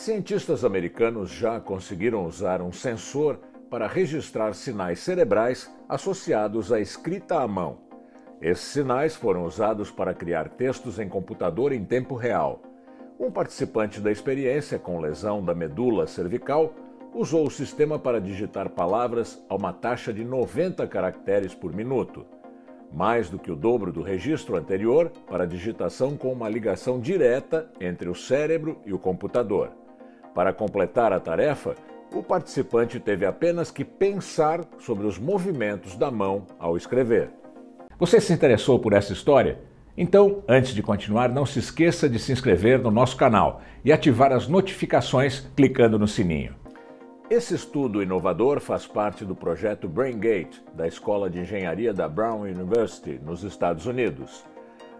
Cientistas americanos já conseguiram usar um sensor para registrar sinais cerebrais associados à escrita à mão. Esses sinais foram usados para criar textos em computador em tempo real. Um participante da experiência com lesão da medula cervical usou o sistema para digitar palavras a uma taxa de 90 caracteres por minuto, mais do que o dobro do registro anterior para digitação com uma ligação direta entre o cérebro e o computador. Para completar a tarefa, o participante teve apenas que pensar sobre os movimentos da mão ao escrever. Você se interessou por essa história? Então, antes de continuar, não se esqueça de se inscrever no nosso canal e ativar as notificações clicando no sininho. Esse estudo inovador faz parte do projeto BrainGate, da Escola de Engenharia da Brown University, nos Estados Unidos.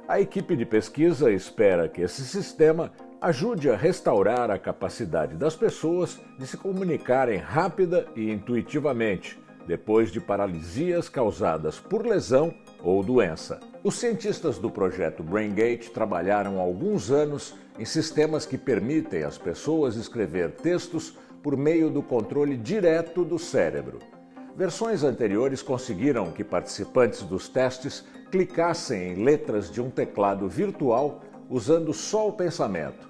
A equipe de pesquisa espera que esse sistema ajude a restaurar a capacidade das pessoas de se comunicarem rápida e intuitivamente, depois de paralisias causadas por lesão ou doença. Os cientistas do projeto BrainGate trabalharam há alguns anos em sistemas que permitem às pessoas escrever textos por meio do controle direto do cérebro. Versões anteriores conseguiram que participantes dos testes clicassem em letras de um teclado virtual usando só o pensamento.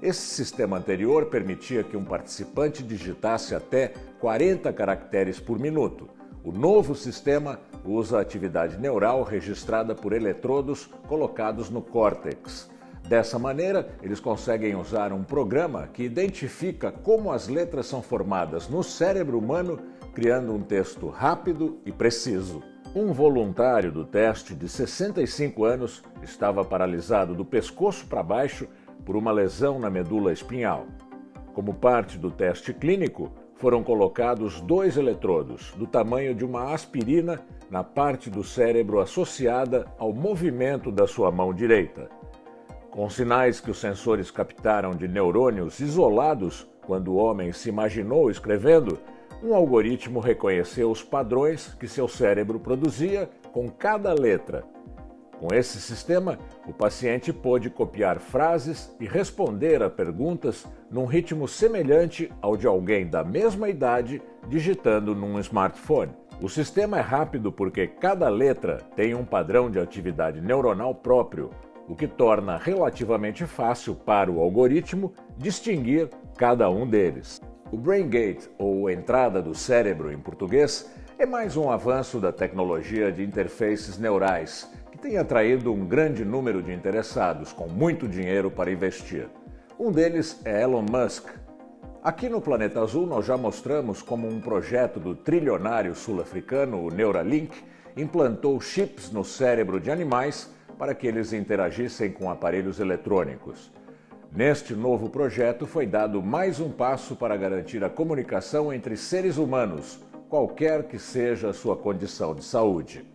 Esse sistema anterior permitia que um participante digitasse até 40 caracteres por minuto. O novo sistema usa a atividade neural registrada por eletrodos colocados no córtex. Dessa maneira, eles conseguem usar um programa que identifica como as letras são formadas no cérebro humano, criando um texto rápido e preciso. Um voluntário do teste de 65 anos estava paralisado do pescoço para baixo por uma lesão na medula espinhal. Como parte do teste clínico, foram colocados dois eletrodos do tamanho de uma aspirina na parte do cérebro associada ao movimento da sua mão direita. Com sinais que os sensores captaram de neurônios isolados quando o homem se imaginou escrevendo, um algoritmo reconheceu os padrões que seu cérebro produzia com cada letra. Com esse sistema, o paciente pôde copiar frases e responder a perguntas num ritmo semelhante ao de alguém da mesma idade digitando num smartphone. O sistema é rápido porque cada letra tem um padrão de atividade neuronal próprio, o que torna relativamente fácil para o algoritmo distinguir cada um deles. O Brain Gate, ou entrada do cérebro em português, é mais um avanço da tecnologia de interfaces neurais, que tem atraído um grande número de interessados com muito dinheiro para investir. Um deles é Elon Musk. Aqui no Planeta Azul nós já mostramos como um projeto do trilionário sul-africano, o Neuralink, implantou chips no cérebro de animais para que eles interagissem com aparelhos eletrônicos. Neste novo projeto foi dado mais um passo para garantir a comunicação entre seres humanos, qualquer que seja a sua condição de saúde.